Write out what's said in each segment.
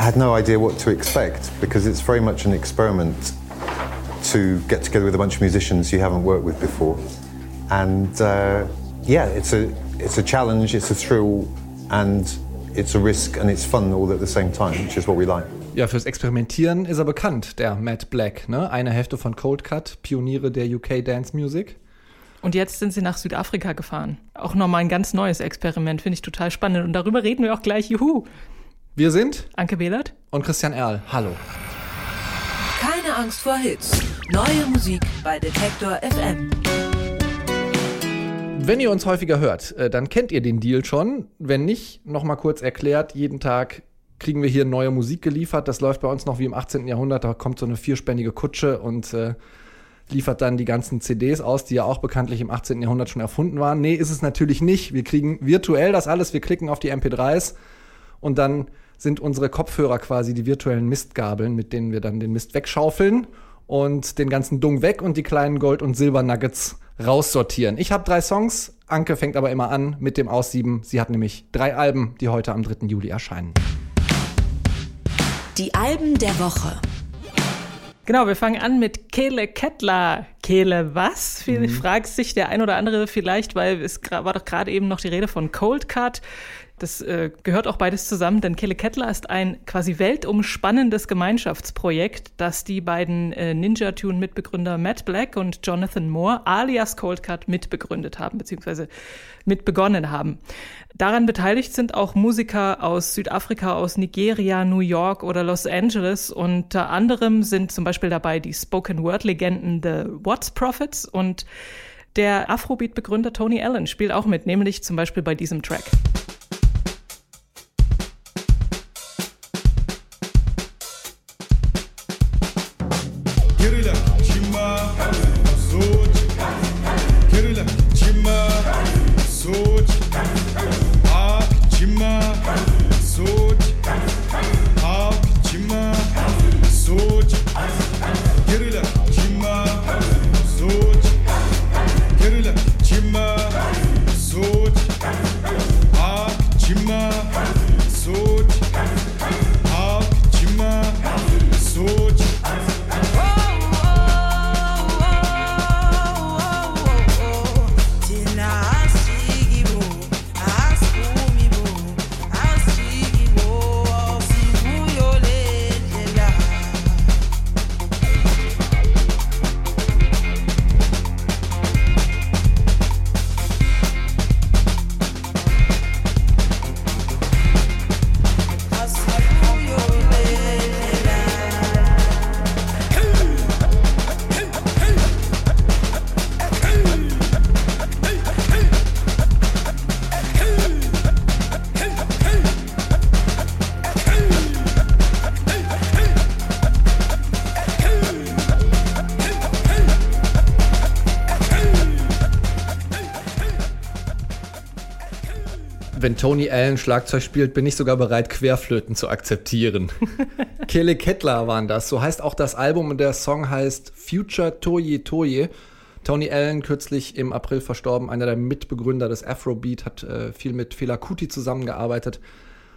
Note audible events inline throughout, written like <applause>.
I had no idea what to expect because it's very much an experiment to get together with a bunch of musicians you haven't worked with before. And uh, yeah, it's a, it's a challenge, it's a thrill, and it's a risk and it's fun all at the same time, which is what we like. Ja, fürs Experimentieren ist er bekannt, der Matt Black. Ne? Eine Hälfte von Cold Cut, Pioniere der UK Dance Music. Und jetzt sind sie nach Südafrika gefahren. Auch nochmal ein ganz neues Experiment, finde ich total spannend. Und darüber reden wir auch gleich. Juhu! Wir sind Anke Behlert und Christian Erl. Hallo. Keine Angst vor Hits. Neue Musik bei Detektor FM. Wenn ihr uns häufiger hört, äh, dann kennt ihr den Deal schon. Wenn nicht, nochmal kurz erklärt, jeden Tag kriegen wir hier neue Musik geliefert. Das läuft bei uns noch wie im 18. Jahrhundert. Da kommt so eine vierspännige Kutsche und äh, liefert dann die ganzen CDs aus, die ja auch bekanntlich im 18. Jahrhundert schon erfunden waren. Nee, ist es natürlich nicht. Wir kriegen virtuell das alles. Wir klicken auf die MP3s und dann sind unsere Kopfhörer quasi die virtuellen Mistgabeln, mit denen wir dann den Mist wegschaufeln und den ganzen Dung weg und die kleinen Gold- und Silbernuggets raussortieren. Ich habe drei Songs. Anke fängt aber immer an mit dem Aussieben. Sie hat nämlich drei Alben, die heute am 3. Juli erscheinen. Die Alben der Woche. Genau, wir fangen an mit Kele Kettler. Kele was? Mhm. Fragt sich der ein oder andere vielleicht, weil es war doch gerade eben noch die Rede von Cold Cut. Das äh, gehört auch beides zusammen, denn Kele Kettler ist ein quasi weltumspannendes Gemeinschaftsprojekt, das die beiden äh, Ninja Tune Mitbegründer Matt Black und Jonathan Moore alias Cold Cut mitbegründet haben, beziehungsweise mitbegonnen haben. Daran beteiligt sind auch Musiker aus Südafrika, aus Nigeria, New York oder Los Angeles. Unter anderem sind zum Beispiel dabei die Spoken Word Legenden The Watts Prophets und der Afrobeat-Begründer Tony Allen spielt auch mit, nämlich zum Beispiel bei diesem Track. Tony Allen Schlagzeug spielt, bin ich sogar bereit, Querflöten zu akzeptieren. <laughs> Kele Kettler waren das. So heißt auch das Album und der Song heißt Future Toye Toye. Tony Allen, kürzlich im April verstorben, einer der Mitbegründer des Afrobeat, hat äh, viel mit Fela Kuti zusammengearbeitet.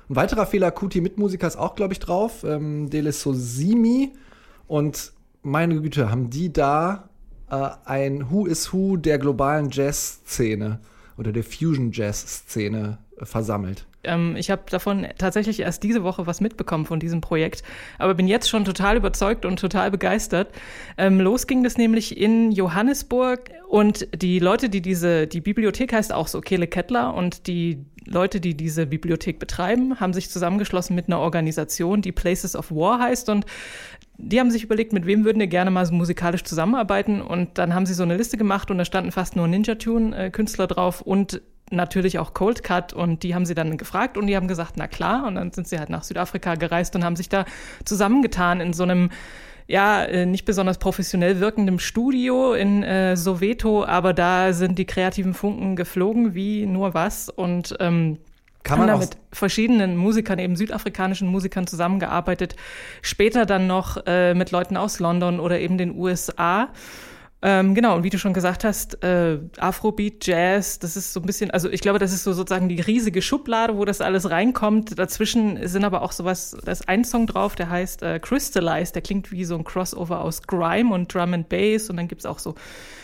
Ein weiterer Fela Kuti-Mitmusiker ist auch, glaube ich, drauf, ähm, Dele Sosimi. Und meine Güte, haben die da äh, ein Who is Who der globalen Jazz-Szene oder der Fusion-Jazz-Szene versammelt. Ähm, ich habe davon tatsächlich erst diese Woche was mitbekommen von diesem Projekt, aber bin jetzt schon total überzeugt und total begeistert. Ähm, los ging das nämlich in Johannesburg und die Leute, die diese, die Bibliothek heißt auch so Kele Kettler und die Leute, die diese Bibliothek betreiben, haben sich zusammengeschlossen mit einer Organisation, die Places of War heißt und die haben sich überlegt, mit wem würden wir gerne mal so musikalisch zusammenarbeiten und dann haben sie so eine Liste gemacht und da standen fast nur Ninja Tune äh, Künstler drauf und natürlich auch Cold Cut und die haben sie dann gefragt und die haben gesagt, na klar und dann sind sie halt nach Südafrika gereist und haben sich da zusammengetan in so einem ja, äh, nicht besonders professionell wirkendem Studio in äh, Soweto, aber da sind die kreativen Funken geflogen wie nur was und ähm, kann man haben da mit verschiedenen Musikern, eben südafrikanischen Musikern zusammengearbeitet. Später dann noch äh, mit Leuten aus London oder eben den USA. Ähm, genau, und wie du schon gesagt hast, äh, Afrobeat, Jazz, das ist so ein bisschen, also ich glaube, das ist so sozusagen die riesige Schublade, wo das alles reinkommt. Dazwischen sind aber auch sowas, da ist ein Song drauf, der heißt äh, Crystallize, der klingt wie so ein Crossover aus Grime und Drum and Bass und dann gibt's auch so.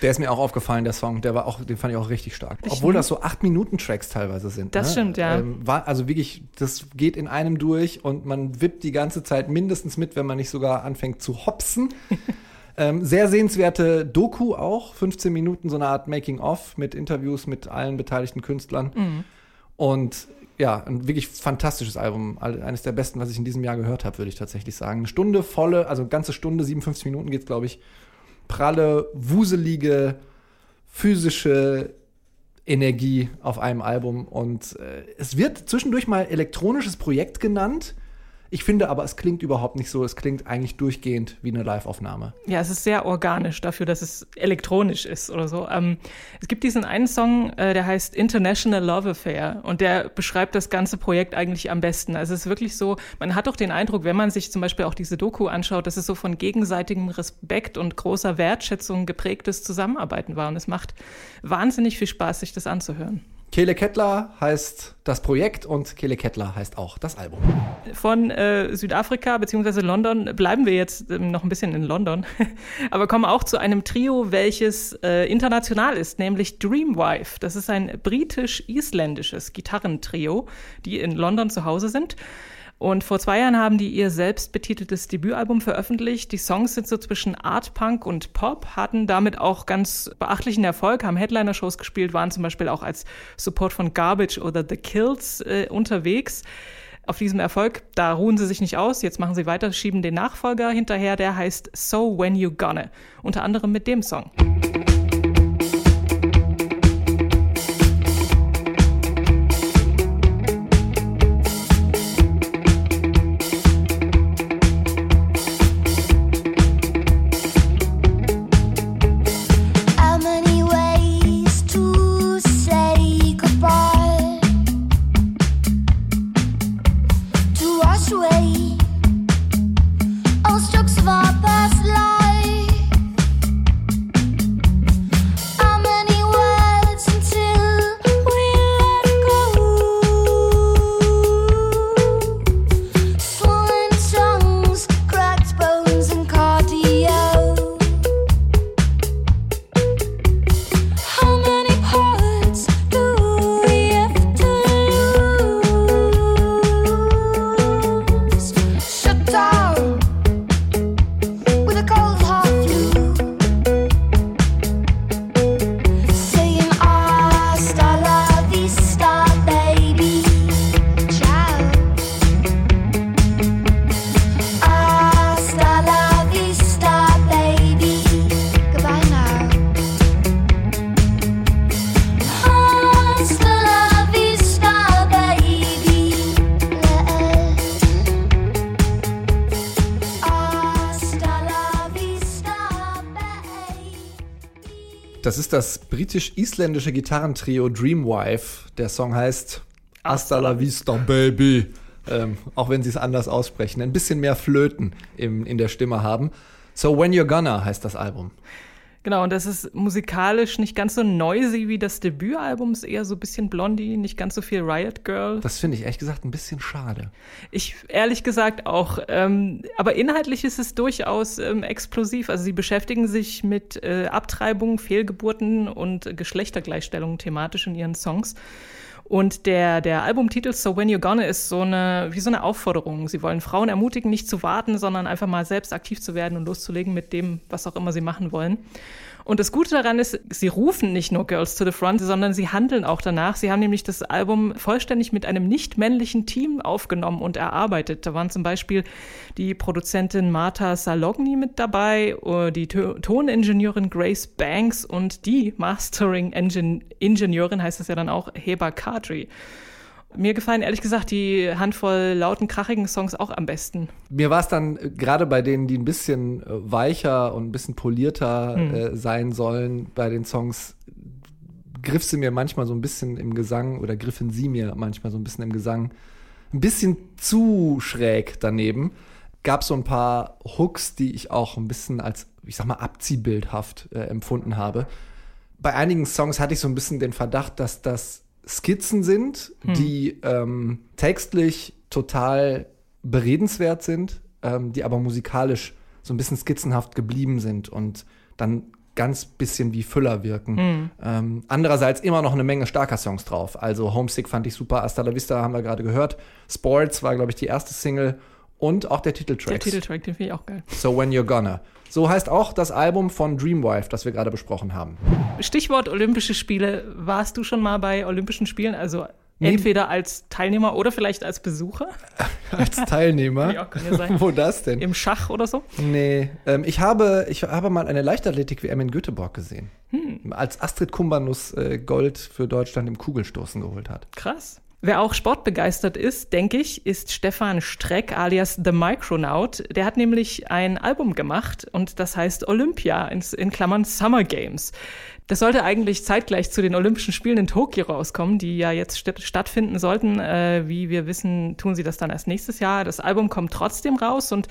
Der ist mir auch aufgefallen, der Song, der war auch, den fand ich auch richtig stark. Ich Obwohl das so 8-Minuten-Tracks teilweise sind. Das ne? stimmt, ja. Ähm, war, also wirklich, das geht in einem durch und man wippt die ganze Zeit mindestens mit, wenn man nicht sogar anfängt zu hopsen. <laughs> Ähm, sehr sehenswerte Doku auch, 15 Minuten, so eine Art Making-of mit Interviews mit allen beteiligten Künstlern. Mhm. Und ja, ein wirklich fantastisches Album. Eines der besten, was ich in diesem Jahr gehört habe, würde ich tatsächlich sagen. Eine Stunde volle, also eine ganze Stunde, 57 Minuten geht's, glaube ich. Pralle, wuselige, physische Energie auf einem Album. Und äh, es wird zwischendurch mal elektronisches Projekt genannt. Ich finde aber, es klingt überhaupt nicht so. Es klingt eigentlich durchgehend wie eine Live-Aufnahme. Ja, es ist sehr organisch dafür, dass es elektronisch ist oder so. Ähm, es gibt diesen einen Song, äh, der heißt International Love Affair und der beschreibt das ganze Projekt eigentlich am besten. Also es ist wirklich so, man hat doch den Eindruck, wenn man sich zum Beispiel auch diese Doku anschaut, dass es so von gegenseitigem Respekt und großer Wertschätzung geprägtes Zusammenarbeiten war. Und es macht wahnsinnig viel Spaß, sich das anzuhören. Kele Kettler heißt das Projekt und Kele Kettler heißt auch das Album. Von äh, Südafrika bzw. London bleiben wir jetzt ähm, noch ein bisschen in London, <laughs> aber kommen auch zu einem Trio, welches äh, international ist, nämlich Dreamwife. Das ist ein britisch-isländisches Gitarrentrio, die in London zu Hause sind. Und vor zwei Jahren haben die ihr selbst betiteltes Debütalbum veröffentlicht. Die Songs sind so zwischen Art Punk und Pop, hatten damit auch ganz beachtlichen Erfolg, haben Headliner-Shows gespielt, waren zum Beispiel auch als Support von Garbage oder The Kills äh, unterwegs. Auf diesem Erfolg, da ruhen sie sich nicht aus. Jetzt machen sie weiter, schieben den Nachfolger hinterher, der heißt So When You Gonna. Unter anderem mit dem Song. Das ist das britisch-isländische Gitarrentrio Dreamwife. Der Song heißt Hasta la vista, baby. Ähm, auch wenn sie es anders aussprechen. Ein bisschen mehr Flöten im, in der Stimme haben. So When You're Gonna heißt das Album. Genau, und das ist musikalisch nicht ganz so noisy wie das Debütalbum, ist eher so ein bisschen Blondie, nicht ganz so viel Riot Girl. Das finde ich ehrlich gesagt ein bisschen schade. Ich ehrlich gesagt auch. Ähm, aber inhaltlich ist es durchaus ähm, explosiv. Also sie beschäftigen sich mit äh, Abtreibung, Fehlgeburten und Geschlechtergleichstellung thematisch in ihren Songs. Und der, der Albumtitel So When You're Gonna ist so eine, wie so eine Aufforderung. Sie wollen Frauen ermutigen, nicht zu warten, sondern einfach mal selbst aktiv zu werden und loszulegen mit dem, was auch immer sie machen wollen. Und das Gute daran ist, sie rufen nicht nur Girls to the Front, sondern sie handeln auch danach. Sie haben nämlich das Album vollständig mit einem nicht männlichen Team aufgenommen und erarbeitet. Da waren zum Beispiel die Produzentin Martha Salogni mit dabei, äh, die To- Toningenieurin Grace Banks und die Mastering-Ingenieurin, heißt das ja dann auch, Heba Kadri. Mir gefallen ehrlich gesagt die Handvoll lauten, krachigen Songs auch am besten. Mir war es dann äh, gerade bei denen, die ein bisschen äh, weicher und ein bisschen polierter äh, sein sollen, bei den Songs, griff sie mir manchmal so ein bisschen im Gesang oder griffen sie mir manchmal so ein bisschen im Gesang ein bisschen zu schräg daneben. gab es so ein paar Hooks, die ich auch ein bisschen als, ich sag mal, abziehbildhaft äh, empfunden habe. Bei einigen Songs hatte ich so ein bisschen den Verdacht, dass das Skizzen sind, die ähm, textlich total beredenswert sind, ähm, die aber musikalisch so ein bisschen skizzenhaft geblieben sind und dann ganz bisschen wie Füller wirken. Ähm, andererseits immer noch eine Menge starker Songs drauf. Also Homesick fand ich super, Hasta la Vista haben wir gerade gehört. Sports war, glaube ich, die erste Single und auch der Titeltrack. Der Titeltrack, den finde ich auch geil. So When You're Gonna. So heißt auch das Album von Dreamwife, das wir gerade besprochen haben. Stichwort Olympische Spiele. Warst du schon mal bei Olympischen Spielen? Also Nee. entweder als Teilnehmer oder vielleicht als Besucher? <laughs> Als Teilnehmer. Ja, kann ja sein. <laughs> Wo das denn? Im Schach oder so? Nee, ähm, ich, habe, ich habe mal eine Leichtathletik-WM in Göteborg gesehen. Als Astrid Kumbanus äh, Gold für Deutschland im Kugelstoßen geholt hat. Krass. Wer auch sportbegeistert ist, denke ich, ist Stefan Streck alias The Micronaut. Der hat nämlich ein Album gemacht und das heißt Olympia in, in Klammern Summer Games. Das sollte eigentlich zeitgleich zu den Olympischen Spielen in Tokio rauskommen, die ja jetzt st stattfinden sollten. Äh, wie wir wissen, tun sie das dann erst nächstes Jahr. Das Album kommt trotzdem raus und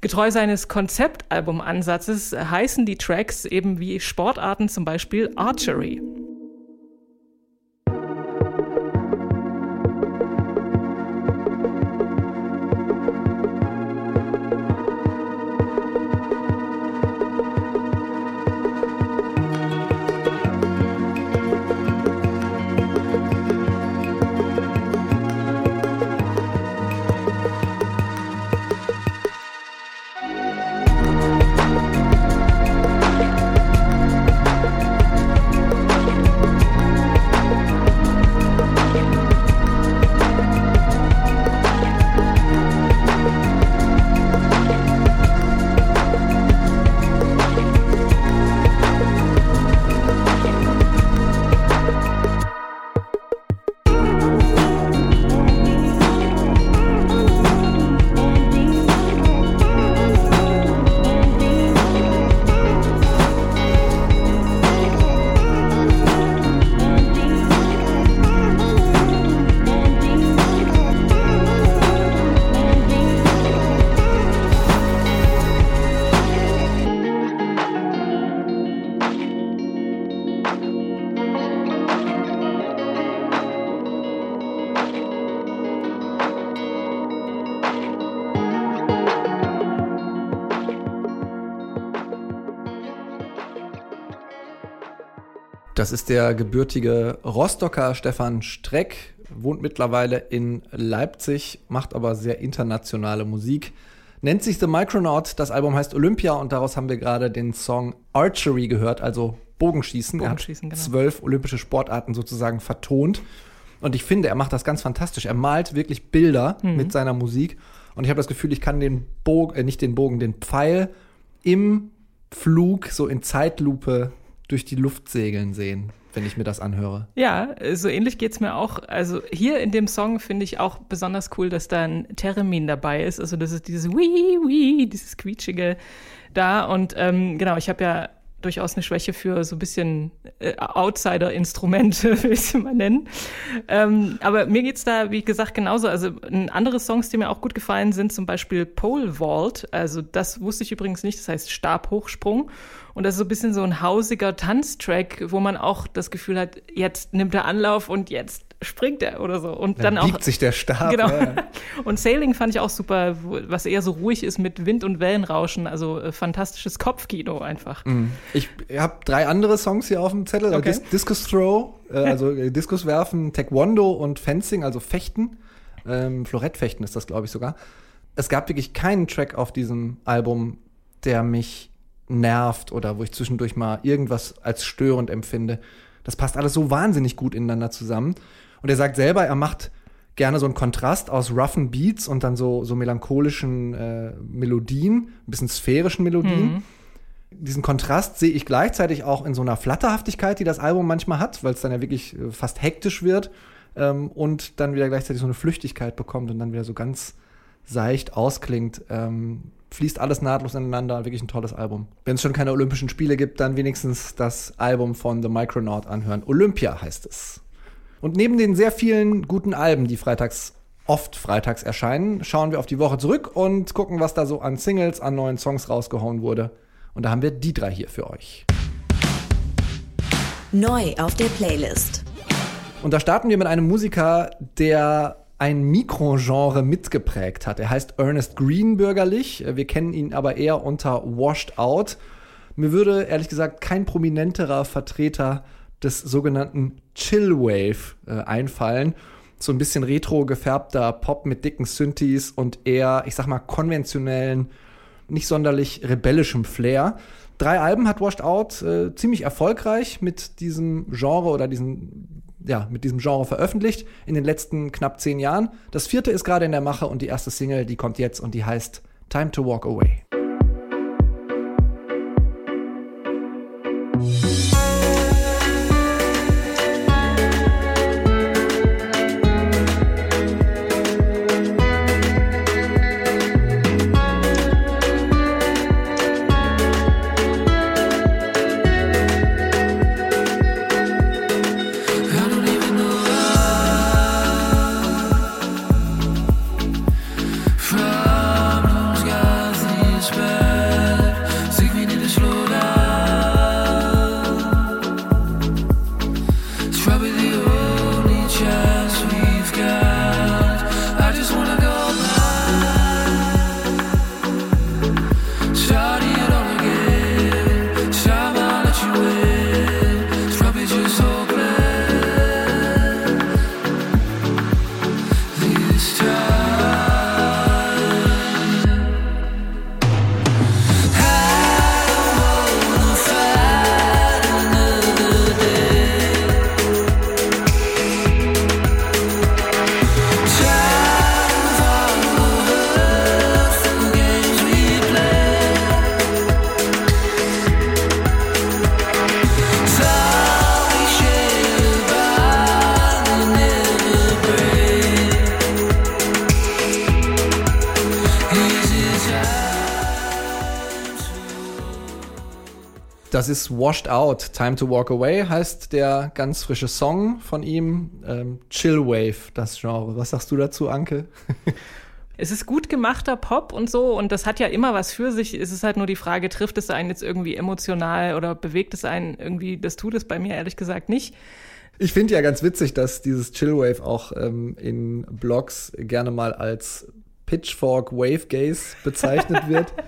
Getreu seines Konzeptalbumansatzes heißen die Tracks eben wie Sportarten, zum Beispiel Archery. Das ist der gebürtige Rostocker Stefan Streck, wohnt mittlerweile in Leipzig, macht aber sehr internationale Musik. Nennt sich The Micronaut, das Album heißt Olympia und daraus haben wir gerade den Song Archery gehört, also Bogenschießen. Bogenschießen, er hat genau. zwölf olympische Sportarten sozusagen vertont. Und ich finde, er macht das ganz fantastisch. Er malt wirklich Bilder Mhm. mit seiner Musik. Und ich habe das Gefühl, ich kann den Bogen, äh, nicht den Bogen, den Pfeil im Flug so in Zeitlupe durch die Luft segeln sehen, wenn ich mir das anhöre. Ja, so ähnlich geht's mir auch. Also hier in dem Song finde ich auch besonders cool, dass da ein Theremin dabei ist. Also das ist dieses Wii, Wii, dieses quietschige da. Und ähm, genau, ich habe ja durchaus eine Schwäche für so ein bisschen äh, Outsider-Instrumente, <laughs> will ich sie mal nennen. Ähm, aber mir geht's da, wie gesagt, genauso. Also andere Songs, die mir auch gut gefallen sind, zum Beispiel Pole Vault. Also das wusste ich übrigens nicht, das heißt Stabhochsprung. Und das ist so ein bisschen so ein hausiger Tanztrack, wo man auch das Gefühl hat, jetzt nimmt er Anlauf und jetzt springt er oder so. Und dann, Dann, auch. biegt sich der Stab. Genau. Ja. <laughs> Und Sailing fand ich auch super, was eher so ruhig ist mit Wind und Wellenrauschen. Also äh, fantastisches Kopfkino einfach. Ich habe drei andere Songs hier auf dem Zettel. Okay. Dis Discus Throw, äh, also äh, Diskus werfen, Taekwondo und Fencing, also Fechten. Ähm, Florettfechten ist das, glaube ich, sogar. Es gab wirklich keinen Track auf diesem Album, der mich nervt oder wo ich zwischendurch mal irgendwas als störend empfinde. Das passt alles so wahnsinnig gut ineinander zusammen. Und er sagt selber, er macht gerne so einen Kontrast aus roughen Beats und dann so, so melancholischen äh, Melodien, ein bisschen sphärischen Melodien diesen Kontrast sehe ich gleichzeitig auch in so einer Flatterhaftigkeit, die das Album manchmal hat, weil es dann ja wirklich äh, fast hektisch wird ähm, und dann wieder gleichzeitig so eine Flüchtigkeit bekommt und dann wieder so ganz seicht ausklingt. Ähm, fließt alles nahtlos ineinander, wirklich ein tolles Album. Wenn es schon keine Olympischen Spiele gibt, dann wenigstens das Album von The Micronaut anhören. Olympia heißt es. Und neben den sehr vielen guten Alben, die freitags oft freitags erscheinen, schauen wir auf die Woche zurück und gucken, was da so an Singles, an neuen Songs rausgehauen wurde. Und da haben wir die drei hier für euch. Neu auf der Playlist. Und da starten wir mit einem Musiker, der ein Mikrogenre mitgeprägt hat. Er heißt Ernest Green bürgerlich. Wir kennen ihn aber eher unter Washed Out. Mir würde ehrlich gesagt kein prominenterer Vertreter des sogenannten Chillwave äh, einfallen. So ein bisschen retro gefärbter Pop mit dicken Synthes und eher, ich sag mal, konventionellen, nicht sonderlich rebellischem Flair. Drei Alben hat Washed Out äh, ziemlich erfolgreich mit diesem Genre oder diesen, ja, mit diesem Genre veröffentlicht in den letzten knapp zehn Jahren. Das vierte ist gerade in der Mache und die erste Single, die kommt jetzt und die heißt Time to Walk Away. Ist Washed Out, Time to Walk Away heißt der ganz frische Song von ihm. Ähm, Chillwave, das Genre. Was sagst du dazu, Anke? <laughs> Es ist gut gemachter Pop und so und das hat ja immer was für sich. Es ist halt nur die Frage, trifft es einen jetzt irgendwie emotional oder bewegt es einen irgendwie? Das tut es bei mir ehrlich gesagt nicht. Ich finde ja ganz witzig, dass dieses Chillwave auch ähm, in Blogs gerne mal als Pitchfork Wave Gaze bezeichnet wird. <laughs>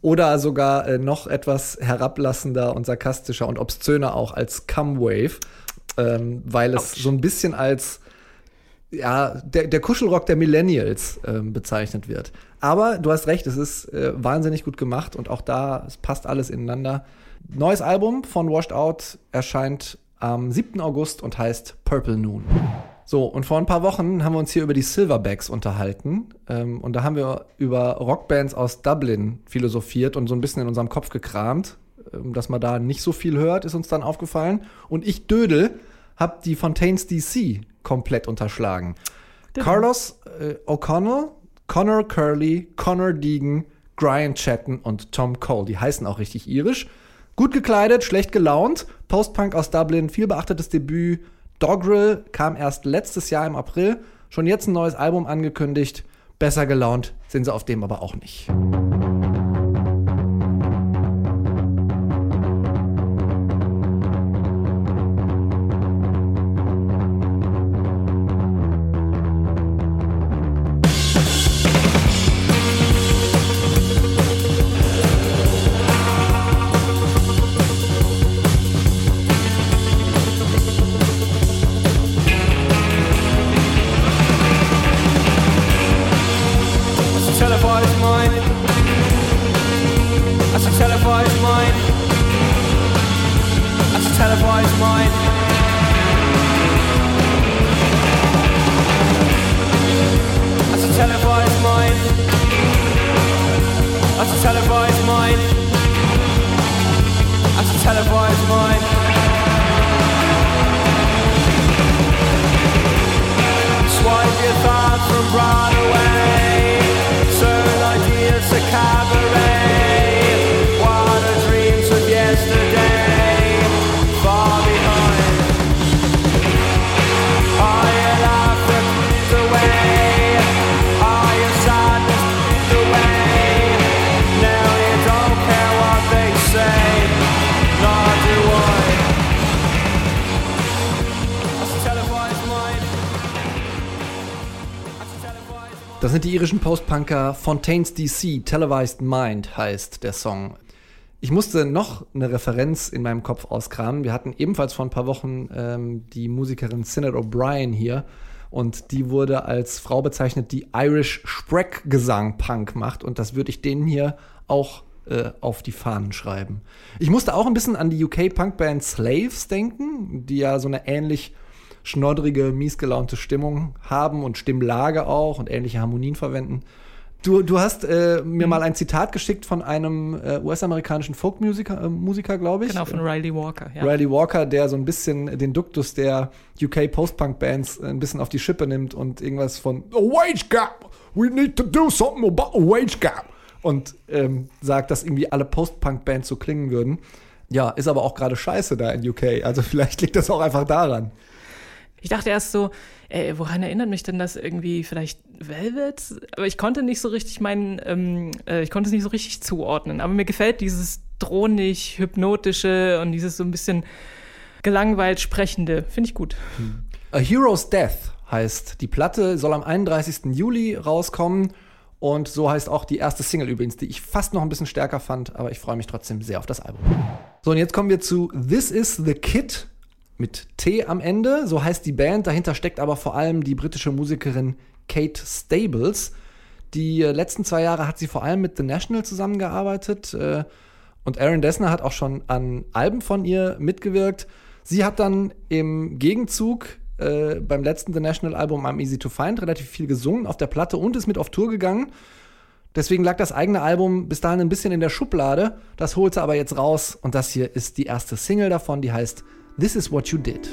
Oder sogar äh, noch etwas herablassender und sarkastischer und obszöner auch als Cum Wave, ähm, weil es so ein bisschen als ja, der, der Kuschelrock der Millennials ähm, bezeichnet wird. Aber du hast recht, es ist äh, wahnsinnig gut gemacht und auch da, es passt alles ineinander. Neues Album von Washed Out erscheint am 7. August und heißt Purple Noon. So, und vor ein paar Wochen haben wir uns hier über die Silverbacks unterhalten. Ähm, und da haben wir über Rockbands aus Dublin philosophiert und so ein bisschen in unserem Kopf gekramt. Ähm, dass man da nicht so viel hört, ist uns dann aufgefallen. Und ich, Dödel, hab die Fontaines DC komplett unterschlagen. Carlos äh, O'Connell, Connor Curley, Connor Deegan, Brian Chatton und Tom Cole. Die heißen auch richtig irisch. Gut gekleidet, schlecht gelaunt. Postpunk aus Dublin, viel beachtetes Debüt. Dogrill kam erst letztes Jahr im April. Schon jetzt ein neues Album angekündigt. Besser gelaunt sind sie auf dem aber auch nicht. Postpunker Fontaines DC, Televised Mind heißt der Song. Ich musste noch eine Referenz in meinem Kopf auskramen. Wir hatten ebenfalls vor ein paar Wochen ähm, die Musikerin Sinead O'Brien hier und die wurde als Frau bezeichnet, die Irish Spreck-Gesang Punk macht und das würde ich denen hier auch äh, auf die Fahnen schreiben. Ich musste auch ein bisschen an die UK-Punk-Band Slaves denken, die ja so eine ähnlich schnoddrige, miesgelaunte Stimmung haben und Stimmlage auch und ähnliche Harmonien verwenden. Du, du hast äh, mir Mhm. mal ein Zitat geschickt von einem äh, US-amerikanischen Folkmusiker, äh, Musiker, glaube ich. Genau, von Riley Walker. Ja. Riley Walker, der so ein bisschen den Duktus der UK Post-Punk-Bands ein bisschen auf die Schippe nimmt und irgendwas von A wage gap, we need to do something about a wage gap und ähm, sagt, dass irgendwie alle Post-Punk-Bands so klingen würden. Ja, ist aber auch gerade scheiße da in UK. Also <laughs> vielleicht liegt das auch einfach daran. Ich dachte erst so, ey, woran erinnert mich denn das irgendwie vielleicht Velvet? Aber ich konnte nicht so richtig meinen, ähm, äh, ich konnte es nicht so richtig zuordnen. Aber mir gefällt dieses drohnig, hypnotische und dieses so ein bisschen gelangweilt sprechende. Finde ich gut. A Hero's Death heißt die Platte, soll am 31. Juli rauskommen. Und so heißt auch die erste Single übrigens, die ich fast noch ein bisschen stärker fand, aber ich freue mich trotzdem sehr auf das Album. So, und jetzt kommen wir zu This is the Kid mit T am Ende. So heißt die Band. Dahinter steckt aber vor allem die britische Musikerin Kate Stables. Die äh, letzten zwei Jahre hat sie vor allem mit The National zusammengearbeitet. äh, Und Aaron Dessner hat auch schon an Alben von ihr mitgewirkt. Sie hat dann im Gegenzug äh, beim letzten The National Album I'm Easy to Find relativ viel gesungen auf der Platte und ist mit auf Tour gegangen. Deswegen lag das eigene Album bis dahin ein bisschen in der Schublade. Das holt sie aber jetzt raus und das hier ist die erste Single davon, die heißt This is What You Did.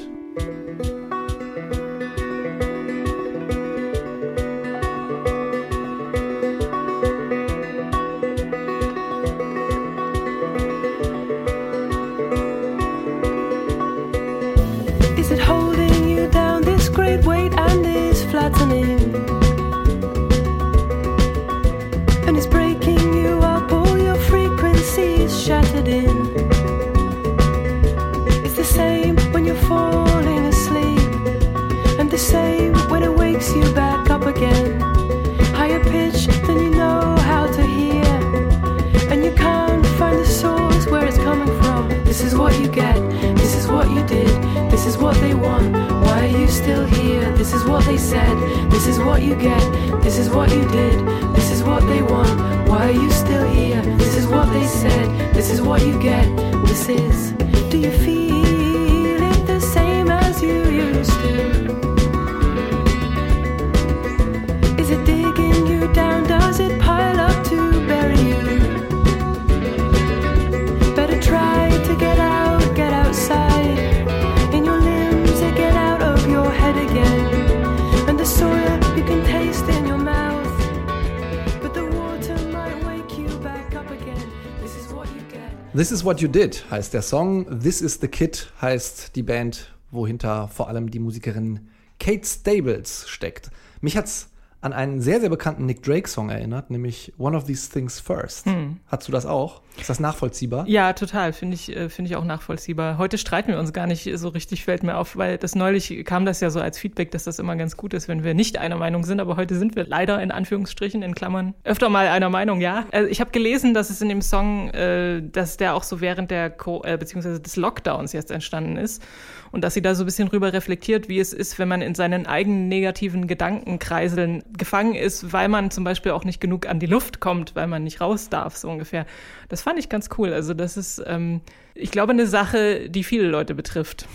What You Did heißt der Song. This is the Kid heißt die Band, wohinter vor allem die Musikerin Kate Stables steckt. Mich hat's an einen sehr, sehr bekannten Nick Drake-Song erinnert, nämlich One of These Things First. Hast du das auch? Ist das nachvollziehbar? Ja, total. Finde ich, äh, finde ich auch nachvollziehbar. Heute streiten wir uns gar nicht so richtig, fällt mir auf, weil das neulich kam das ja so als Feedback, dass das immer ganz gut ist, wenn wir nicht einer Meinung sind. Aber heute sind wir leider in Anführungsstrichen, in Klammern, öfter mal einer Meinung, ja. Also ich habe gelesen, dass es in dem Song, äh, dass der auch so während der, Co äh, beziehungsweise des Lockdowns jetzt entstanden ist. Und dass sie da so ein bisschen drüber reflektiert, wie es ist, wenn man in seinen eigenen negativen Gedankenkreiseln gefangen ist, weil man zum Beispiel auch nicht genug an die Luft kommt, weil man nicht raus darf, so ungefähr. Das fand ich ganz cool. Also das ist, ähm, ich glaube, eine Sache, die viele Leute betrifft.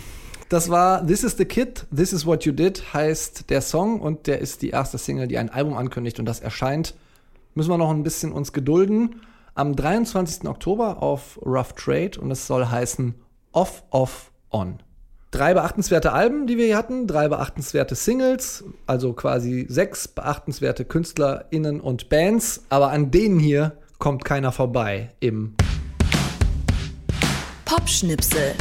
Das war This is the Kid, This is What You Did heißt der Song und der ist die erste Single, die ein Album ankündigt und das erscheint. Müssen wir noch ein bisschen uns gedulden. Am 23. Oktober auf Rough Trade und es soll heißen Off, Off, On. Drei beachtenswerte Alben, die wir hier hatten, drei beachtenswerte Singles, also quasi sechs beachtenswerte KünstlerInnen und Bands, aber an denen hier kommt keiner vorbei im Popschnipsel.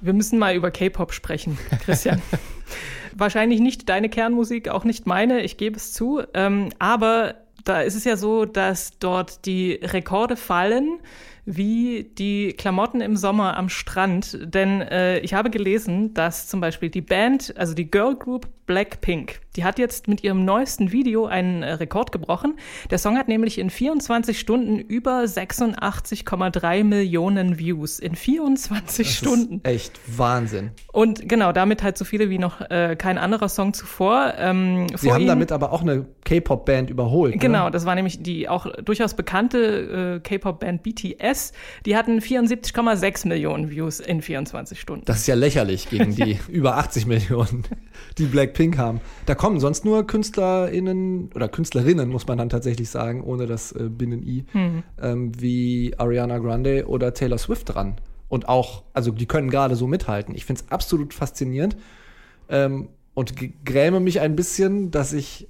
Wir müssen mal über K-Pop sprechen, Christian. <laughs> Wahrscheinlich nicht deine Kernmusik, auch nicht meine, ich gebe es zu. Ähm, aber da ist es ja so, dass dort die Rekorde fallen, wie die Klamotten im Sommer am Strand. Denn äh, ich habe gelesen, dass zum Beispiel die Band, also die Girl Group Blackpink, die hat jetzt mit ihrem neuesten Video einen äh, Rekord gebrochen. Der Song hat nämlich in 24 Stunden über 86,3 Millionen Views. In 24 Das Stunden. ist echt Wahnsinn. Und genau, damit halt so viele wie noch äh, kein anderer Song zuvor. Ähm, Sie haben ihnen- damit aber auch eine K-Pop-Band überholt. Genau, Ne? das war nämlich die auch durchaus bekannte äh, K-Pop-Band BTS. Die hatten 74,6 Millionen Views in 24 Stunden. Das ist ja lächerlich gegen die <laughs> über 80 Millionen, die Blackpink haben. Da kommen sonst nur KünstlerInnen oder Künstlerinnen, muss man dann tatsächlich sagen, ohne das äh, Binnen-I, ähm, wie Ariana Grande oder Taylor Swift dran. Und auch, also die können gerade so mithalten. Ich finde es absolut faszinierend. Ähm, und gräme mich ein bisschen, dass ich,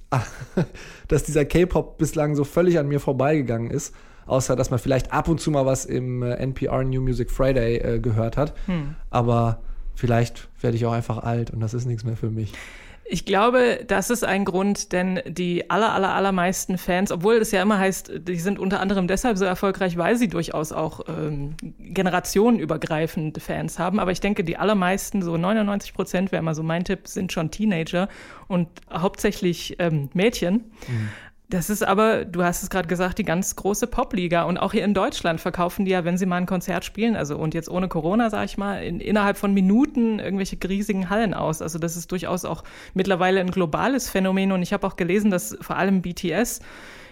<laughs> dass dieser K-Pop bislang so völlig an mir vorbeigegangen ist. Außer, dass man vielleicht ab und zu mal was im äh, NPR New Music Friday äh, gehört hat. Aber vielleicht werde ich auch einfach alt und das ist nichts mehr für mich. Ich glaube, das ist ein Grund, denn die aller, aller, allermeisten Fans, obwohl es ja immer heißt, die sind unter anderem deshalb so erfolgreich, weil sie durchaus auch ähm, generationenübergreifende Fans haben. Aber ich denke, die allermeisten, so 99 Prozent, wäre mal so mein Tipp, sind schon Teenager und hauptsächlich ähm, Mädchen. Das ist aber, du hast es gerade gesagt, die ganz große Popliga. Und auch hier in Deutschland verkaufen die ja, wenn sie mal ein Konzert spielen, also und jetzt ohne Corona, sag ich mal, in, innerhalb von Minuten irgendwelche riesigen Hallen aus. Also das ist durchaus auch mittlerweile ein globales Phänomen. Und ich habe auch gelesen, dass vor allem BTS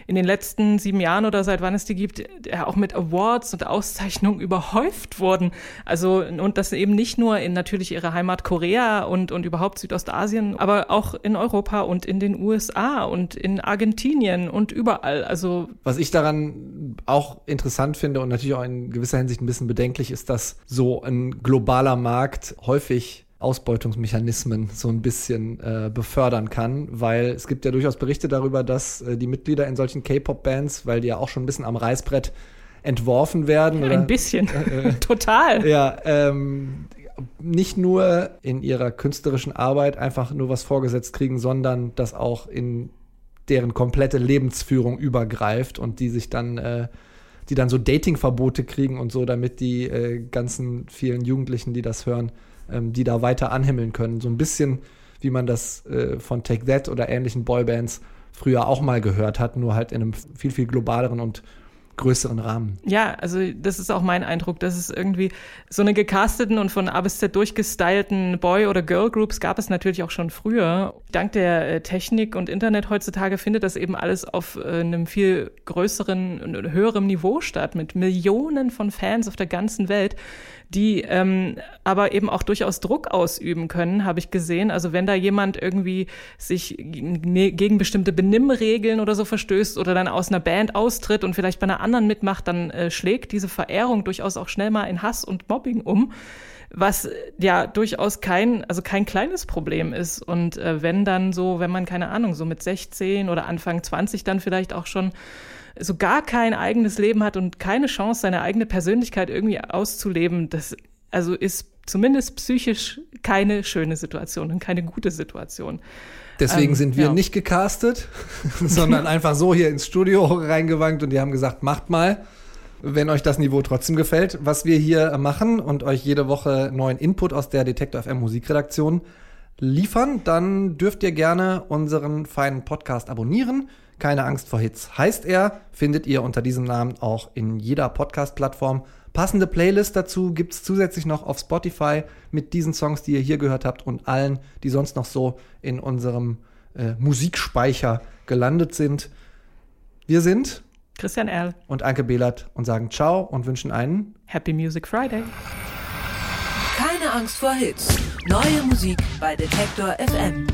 in den letzten sieben Jahren oder seit wann es die gibt, auch mit Awards und Auszeichnungen überhäuft wurden. Also, und das eben nicht nur in natürlich ihrer Heimat Korea und, und überhaupt Südostasien, aber auch in Europa und in den USA und in Argentinien und überall. Also, Was ich daran auch interessant finde und natürlich auch in gewisser Hinsicht ein bisschen bedenklich ist, dass so ein globaler Markt häufig Ausbeutungsmechanismen so ein bisschen äh, befördern kann, weil es gibt ja durchaus Berichte darüber, dass äh, die Mitglieder in solchen K-Pop-Bands, weil die ja auch schon ein bisschen am Reißbrett entworfen werden. oder- ein bisschen. <laughs> Total. Ja, ähm, nicht nur in ihrer künstlerischen Arbeit einfach nur was vorgesetzt kriegen, sondern das auch in deren komplette Lebensführung übergreift und die sich dann, äh, die dann so Datingverbote kriegen und so, damit die äh, ganzen vielen Jugendlichen, die das hören, ähm, die da weiter anhimmeln können. So ein bisschen, wie man das äh, von Take That oder ähnlichen Boybands früher auch mal gehört hat, nur halt in einem viel, viel globaleren und größeren Rahmen. Ja, also das ist auch mein Eindruck, dass es irgendwie so eine gecasteten und von A bis Z durchgestylten Boy- oder Girl-Groups gab es natürlich auch schon früher. Dank der äh, Technik und Internet heutzutage findet das eben alles auf äh, einem viel größeren und höherem Niveau statt, mit Millionen von Fans auf der ganzen Welt, die ähm, aber eben auch durchaus Druck ausüben können, habe ich gesehen. Also wenn da jemand irgendwie sich gegen gegen bestimmte Benimmregeln oder so verstößt oder dann aus einer Band austritt und vielleicht bei einer anderen mitmacht, dann äh, schlägt diese Verehrung durchaus auch schnell mal in Hass und Mobbing um was äh, ja durchaus kein, also kein kleines Problem ist. Und äh, wenn dann so, wenn man, keine Ahnung, so mit 16 oder Anfang 20 dann vielleicht auch schon so gar kein eigenes Leben hat und keine Chance, seine eigene Persönlichkeit irgendwie auszuleben, das also ist zumindest psychisch keine schöne Situation und keine gute Situation. Deswegen Ähm, sind wir ja. nicht gecastet, <laughs> sondern einfach so hier ins Studio reingewankt und die haben gesagt, macht mal, wenn euch das Niveau trotzdem gefällt, was wir hier machen und euch jede Woche neuen Input aus der Detektor FM Musikredaktion liefern, dann dürft ihr gerne unseren feinen Podcast abonnieren. Keine Angst vor Hits heißt er, findet ihr unter diesem Namen auch in jeder Podcast-Plattform. Passende Playlist dazu gibt's zusätzlich noch auf Spotify mit diesen Songs, die ihr hier gehört habt und allen, die sonst noch so in unserem äh, Musikspeicher gelandet sind. Wir sind Christian Erl, und Anke Behlert und sagen Ciao und wünschen einen Happy Music Friday. Keine Angst vor Hits. Neue Musik bei Detektor FM.